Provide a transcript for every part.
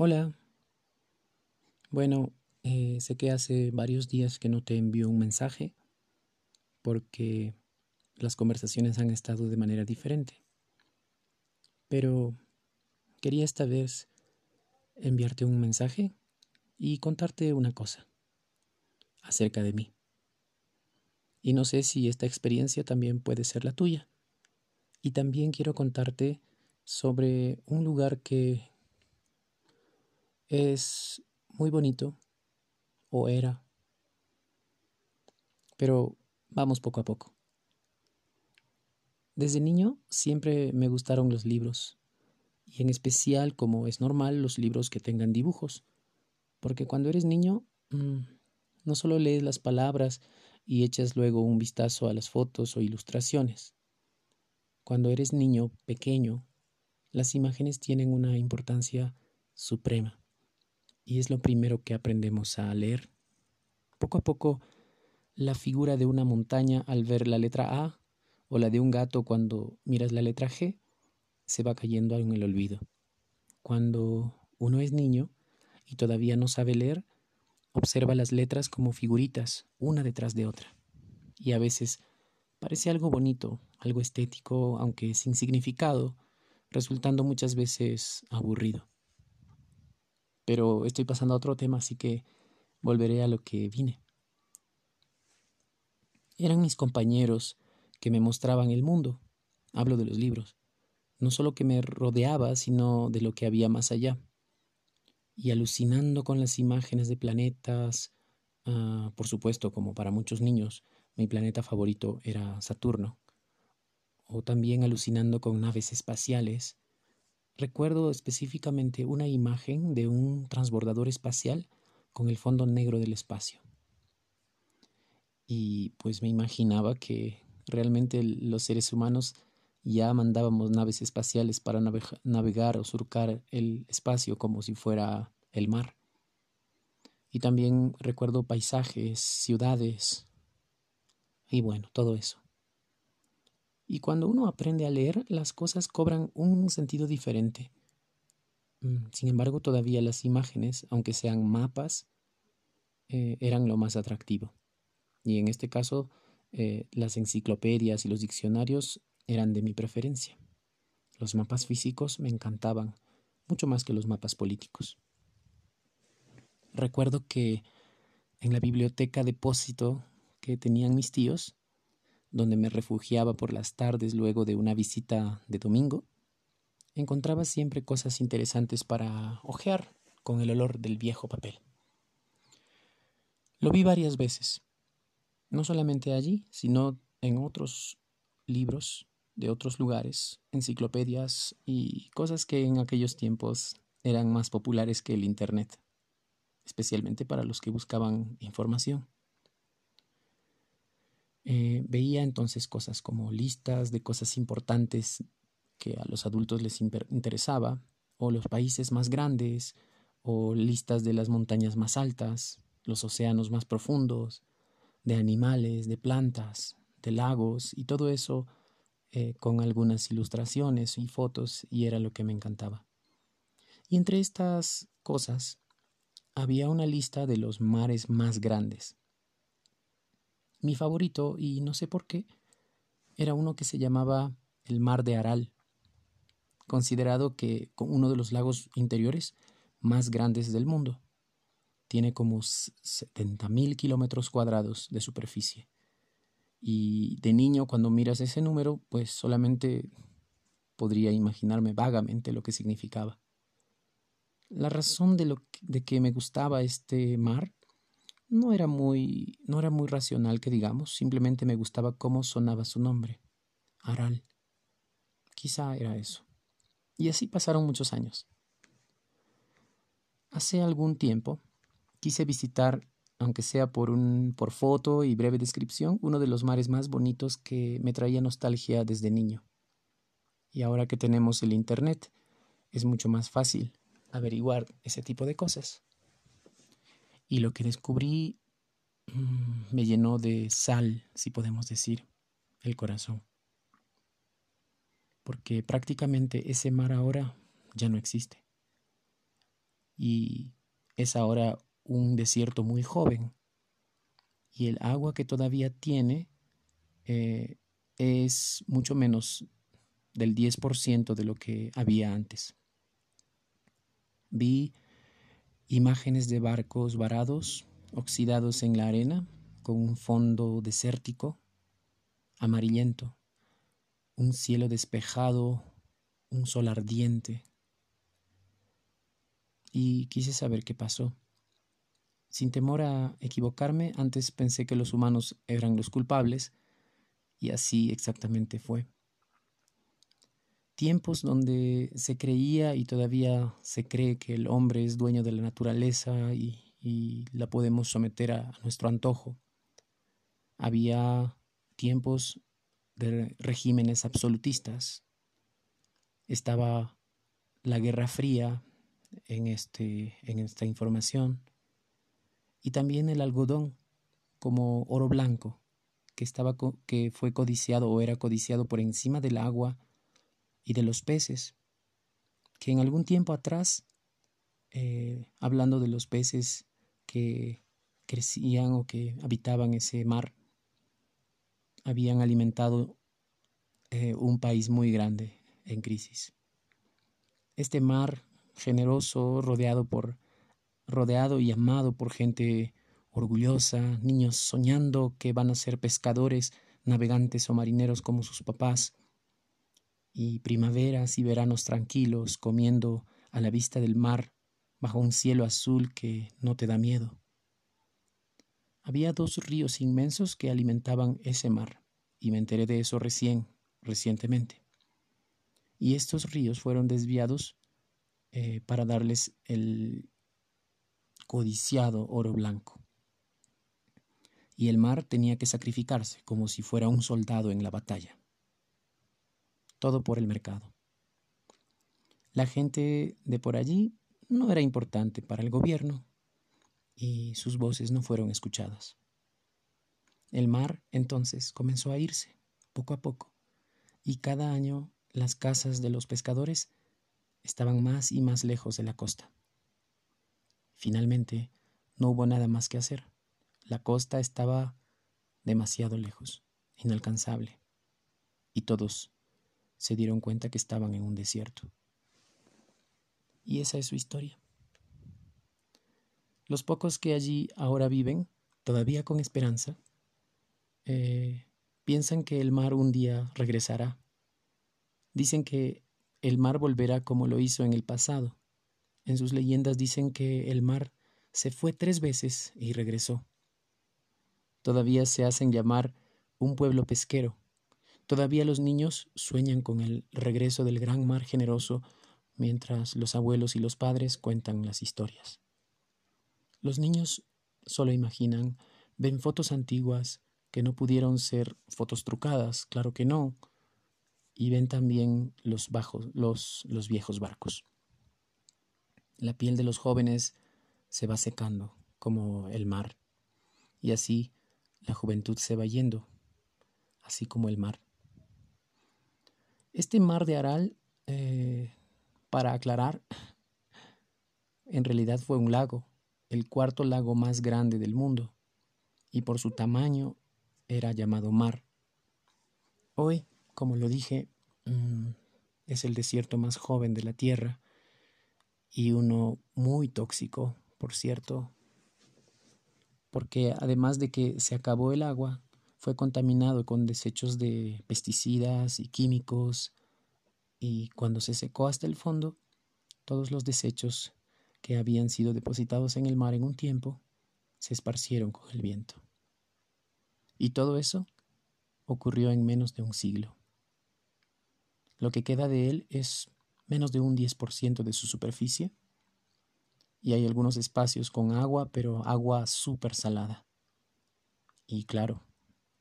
Hola. Bueno, eh, sé que hace varios días que no te envío un mensaje porque las conversaciones han estado de manera diferente. Pero quería esta vez enviarte un mensaje y contarte una cosa acerca de mí. Y no sé si esta experiencia también puede ser la tuya. Y también quiero contarte sobre un lugar que es muy bonito, o era, pero vamos poco a poco. Desde niño siempre me gustaron los libros, y en especial, como es normal, los libros que tengan dibujos, porque cuando eres niño mm, no solo lees las palabras y echas luego un vistazo a las fotos o ilustraciones. Cuando eres niño pequeño, las imágenes tienen una importancia suprema y es lo primero que aprendemos a leer. Poco a poco, la figura de una montaña al ver la letra A o la de un gato cuando miras la letra G se va cayendo en el olvido. Cuando uno es niño y todavía no sabe leer, observa las letras como figuritas, una detrás de otra. Y a veces parece algo bonito, algo estético, aunque sin significado, resultando muchas veces aburrido. Pero estoy pasando a otro tema, así que volveré a lo que vine. Eran mis compañeros que me mostraban el mundo. Hablo de los libros. No solo que me rodeaba, sino de lo que había más allá. Y alucinando con las imágenes de planetas, ah, por supuesto, como para muchos niños, mi planeta favorito era Saturno. O también alucinando con naves espaciales, Recuerdo específicamente una imagen de un transbordador espacial con el fondo negro del espacio. Y pues me imaginaba que realmente los seres humanos ya mandábamos naves espaciales para navegar o surcar el espacio como si fuera el mar. Y también recuerdo paisajes, ciudades y bueno, todo eso. Y cuando uno aprende a leer, las cosas cobran un sentido diferente. Mm, sin embargo, todavía las imágenes, aunque sean mapas, eh, eran lo más atractivo. Y en este caso, eh, las enciclopedias y los diccionarios eran de mi preferencia. Los mapas físicos me encantaban, mucho más que los mapas políticos. Recuerdo que en la biblioteca depósito que tenían mis tíos, donde me refugiaba por las tardes luego de una visita de domingo, encontraba siempre cosas interesantes para hojear con el olor del viejo papel. Lo vi varias veces, no solamente allí, sino en otros libros de otros lugares, enciclopedias y cosas que en aquellos tiempos eran más populares que el Internet, especialmente para los que buscaban información. Eh, veía entonces cosas como listas de cosas importantes que a los adultos les interesaba, o los países más grandes, o listas de las montañas más altas, los océanos más profundos, de animales, de plantas, de lagos, y todo eso eh, con algunas ilustraciones y fotos, y era lo que me encantaba. Y entre estas cosas había una lista de los mares más grandes, mi favorito, y no sé por qué, era uno que se llamaba el Mar de Aral, considerado que uno de los lagos interiores más grandes del mundo. Tiene como 70.000 kilómetros cuadrados de superficie. Y de niño, cuando miras ese número, pues solamente podría imaginarme vagamente lo que significaba. La razón de, lo de que me gustaba este mar no era muy, no era muy racional que digamos, simplemente me gustaba cómo sonaba su nombre, Aral. Quizá era eso. Y así pasaron muchos años. Hace algún tiempo quise visitar, aunque sea por un por foto y breve descripción, uno de los mares más bonitos que me traía nostalgia desde niño. Y ahora que tenemos el internet, es mucho más fácil averiguar ese tipo de cosas. Y lo que descubrí mm, me llenó de sal, si podemos decir, el corazón. Porque prácticamente ese mar ahora ya no existe. y es ahora un desierto muy joven. Y el agua que todavía tiene eh, es mucho menos del 10% de lo que había antes. Vi imágenes de barcos varados, oxidados en la arena, con un fondo desértico, amarillento, un cielo despejado, un sol ardiente. Y quise saber qué pasó. Sin temor a equivocarme, antes pensé que los humanos eran los culpables, y así exactamente fue. Tiempos donde se creía y todavía se cree que el hombre es dueño de la naturaleza y, la podemos someter a nuestro antojo. Había tiempos de regímenes absolutistas. Estaba la Guerra Fría en, este, en esta información y también el algodón como oro blanco que, estaba, que fue codiciado o era codiciado por encima del agua y de los peces, que en algún tiempo atrás, eh, hablando de los peces que crecían o que habitaban ese mar, habían alimentado eh, un país muy grande en crisis. Este mar generoso, rodeado por rodeado y amado por gente orgullosa, niños soñando que van a ser pescadores, navegantes o marineros como sus papás, y primaveras y veranos tranquilos comiendo a la vista del mar bajo un cielo azul que no te da miedo. Había dos ríos inmensos que alimentaban ese mar, y me enteré de eso recién, recientemente. Y estos ríos fueron desviados eh, para darles el codiciado oro blanco y el mar tenía que sacrificarse como si fuera un soldado en la batalla. Todo por el mercado. La gente de por allí no era importante para el gobierno y sus voces no fueron escuchadas. El mar entonces comenzó a irse, poco a poco, y cada año las casas de los pescadores estaban más y más lejos de la costa. Finalmente, no hubo nada más que hacer. La costa estaba demasiado lejos, inalcanzable, y todos se dieron cuenta que estaban en un desierto. Y esa es su historia. Los pocos que allí ahora viven, todavía con esperanza, eh, piensan que el mar un día regresará. Dicen que el mar volverá como lo hizo en el pasado. En sus leyendas dicen que el mar se fue tres veces y regresó. Todavía se hacen llamar un pueblo pesquero. Todavía los niños sueñan con el regreso del gran mar generoso mientras los abuelos y los padres cuentan las historias. Los niños solo imaginan, ven fotos antiguas que no pudieron ser fotos trucadas, claro que no, y ven también los bajos, los, los viejos barcos. La piel de los jóvenes se va secando como el mar, y así la juventud se va yendo, así como el mar. Este mar de Aral, eh, para aclarar, en realidad fue un lago, el cuarto lago más grande del mundo, y por su tamaño era llamado mar. Hoy, como lo dije, mm, es el desierto más joven de la Tierra y uno muy tóxico, por cierto, porque además de que se acabó el agua, fue contaminado con desechos de pesticidas y químicos, y cuando se secó hasta el fondo, todos los desechos que habían sido depositados en el mar en un tiempo se esparcieron con el viento. Y todo eso ocurrió en menos de un siglo. Lo que queda de él es menos de un 10% de su superficie y hay algunos espacios con agua, pero agua súper salada. Y claro,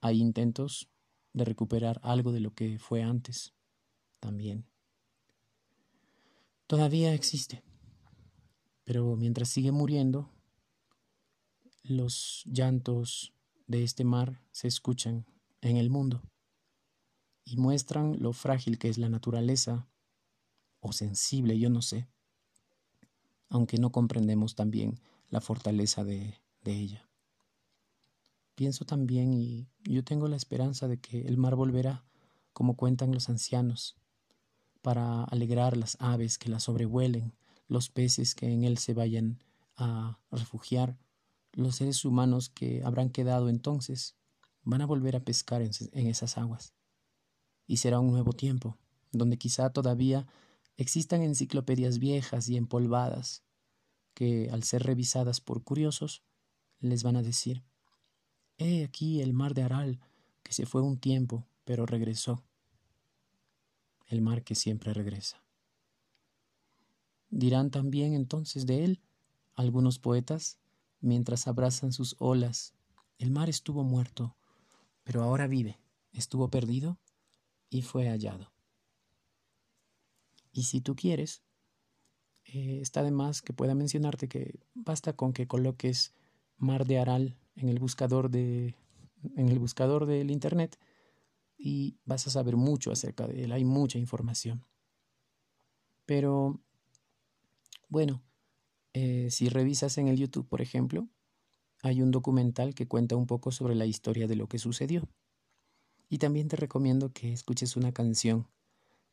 hay intentos de recuperar algo de lo que fue antes también. Todavía existe, pero mientras sigue muriendo, los llantos de este mar se escuchan en el mundo y muestran lo frágil que es la naturaleza, o sensible, yo no sé, aunque no comprendemos también la fortaleza de, de ella. Pienso también y yo tengo la esperanza de que el mar volverá, como cuentan los ancianos, para alegrar las aves que la sobrevuelen, los peces que en él se vayan a refugiar, los seres humanos que habrán quedado entonces van a volver a pescar en, en esas aguas. Y será un nuevo tiempo, donde quizá todavía existan enciclopedias viejas y empolvadas, que al ser revisadas por curiosos, les van a decir, He aquí el mar de Aral, que se fue un tiempo, pero regresó. El mar que siempre regresa. Dirán también entonces de él algunos poetas, mientras abrazan sus olas, el mar estuvo muerto, pero ahora vive, estuvo perdido y fue hallado. Y si tú quieres, eh, está de más que pueda mencionarte que basta con que coloques Mar de Aral en el buscador de en el buscador del internet y vas a saber mucho acerca de él, hay mucha información. Pero bueno, eh, si revisas en el YouTube, por ejemplo, hay un documental que cuenta un poco sobre la historia de lo que sucedió. Y también te recomiendo que escuches una canción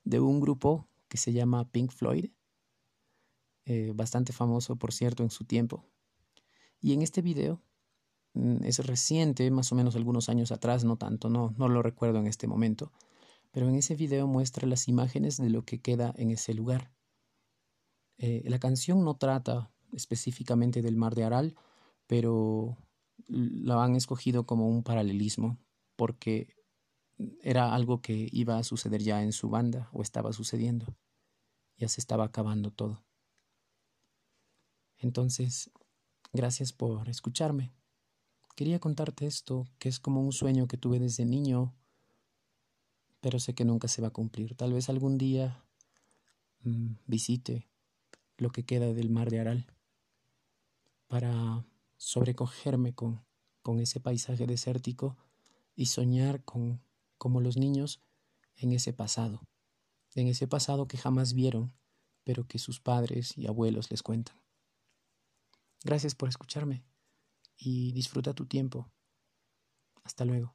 de un grupo que se llama Pink Floyd, eh, bastante famoso, por cierto, en su tiempo. Y en este video, es reciente, más o menos algunos años atrás, no tanto, no, no lo recuerdo en este momento, pero en ese video muestra las imágenes de lo que queda en ese lugar. Eh, la canción no trata específicamente del mar de Aral, pero la han escogido como un paralelismo, porque era algo que iba a suceder ya en su banda o estaba sucediendo. Ya se estaba acabando todo. Entonces, Gracias por escucharme. Quería contarte esto, que es como un sueño que tuve desde niño, pero sé que nunca se va a cumplir. Tal vez algún día mm, visite lo que queda del mar de Aral para sobrecogerme con, con ese paisaje desértico y soñar con como los niños en ese pasado, en ese pasado que jamás vieron, pero que sus padres y abuelos les cuentan. Gracias por escucharme y disfruta tu tiempo. Hasta luego.